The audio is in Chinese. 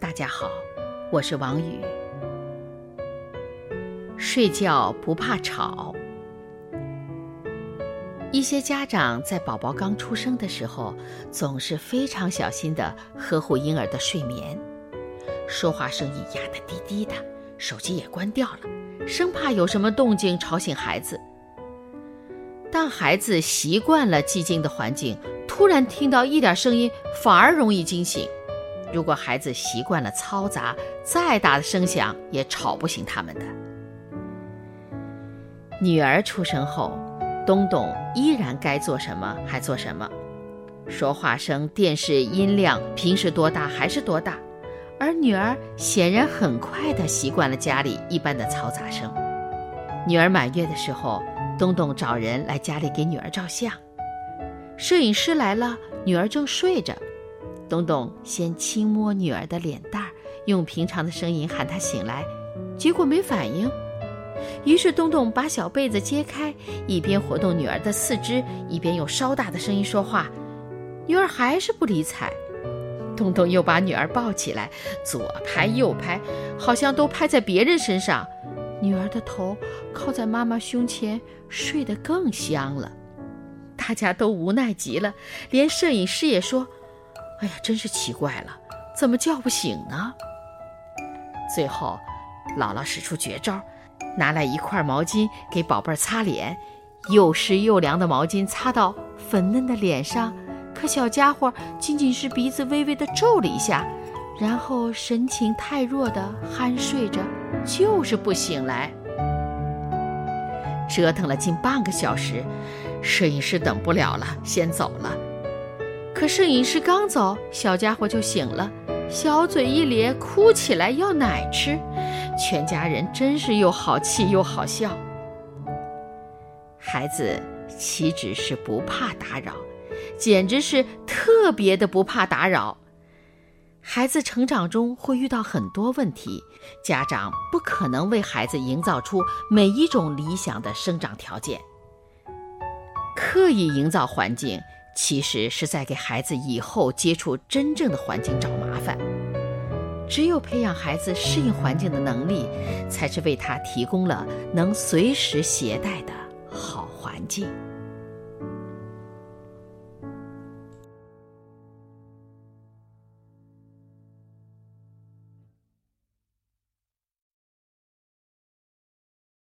大家好，我是王宇。睡觉不怕吵。一些家长在宝宝刚出生的时候，总是非常小心的呵护婴儿的睡眠，说话声音压得低低的。手机也关掉了，生怕有什么动静吵醒孩子。当孩子习惯了寂静的环境，突然听到一点声音，反而容易惊醒。如果孩子习惯了嘈杂，再大的声响也吵不醒他们的。女儿出生后，东东依然该做什么还做什么，说话声、电视音量，平时多大还是多大。而女儿显然很快的习惯了家里一般的嘈杂声。女儿满月的时候，东东找人来家里给女儿照相。摄影师来了，女儿正睡着。东东先轻摸女儿的脸蛋儿，用平常的声音喊她醒来，结果没反应。于是东东把小被子揭开，一边活动女儿的四肢，一边用稍大的声音说话。女儿还是不理睬。东东又把女儿抱起来，左拍右拍，好像都拍在别人身上。女儿的头靠在妈妈胸前，睡得更香了。大家都无奈极了，连摄影师也说：“哎呀，真是奇怪了，怎么叫不醒呢？”最后，姥姥使出绝招，拿来一块毛巾给宝贝儿擦脸，又湿又凉的毛巾擦到粉嫩的脸上。可小家伙仅仅是鼻子微微的皱了一下，然后神情太弱的酣睡着，就是不醒来。折腾了近半个小时，摄影师等不了了，先走了。可摄影师刚走，小家伙就醒了，小嘴一咧，哭起来要奶吃。全家人真是又好气又好笑。孩子岂止是不怕打扰？简直是特别的不怕打扰。孩子成长中会遇到很多问题，家长不可能为孩子营造出每一种理想的生长条件。刻意营造环境，其实是在给孩子以后接触真正的环境找麻烦。只有培养孩子适应环境的能力，才是为他提供了能随时携带的好环境。